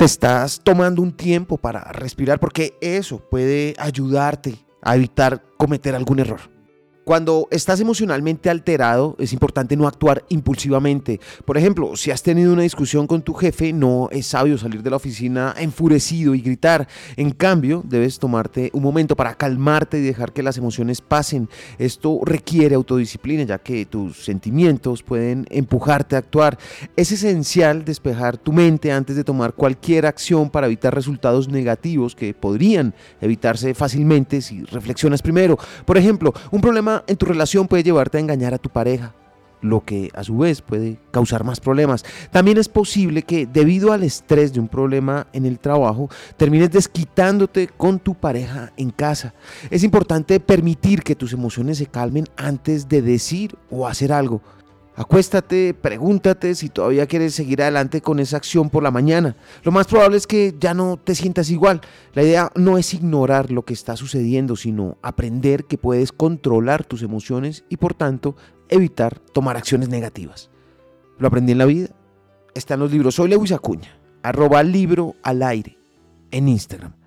te estás tomando un tiempo para respirar porque eso puede ayudarte a evitar cometer algún error. Cuando estás emocionalmente alterado, es importante no actuar impulsivamente. Por ejemplo, si has tenido una discusión con tu jefe, no es sabio salir de la oficina enfurecido y gritar. En cambio, debes tomarte un momento para calmarte y dejar que las emociones pasen. Esto requiere autodisciplina, ya que tus sentimientos pueden empujarte a actuar. Es esencial despejar tu mente antes de tomar cualquier acción para evitar resultados negativos que podrían evitarse fácilmente si reflexionas primero. Por ejemplo, un problema en tu relación puede llevarte a engañar a tu pareja, lo que a su vez puede causar más problemas. También es posible que debido al estrés de un problema en el trabajo, termines desquitándote con tu pareja en casa. Es importante permitir que tus emociones se calmen antes de decir o hacer algo. Acuéstate, pregúntate si todavía quieres seguir adelante con esa acción por la mañana. Lo más probable es que ya no te sientas igual. La idea no es ignorar lo que está sucediendo, sino aprender que puedes controlar tus emociones y por tanto evitar tomar acciones negativas. Lo aprendí en la vida. Está en los libros. Soy Lewis Acuña, arroba libro al aire en Instagram.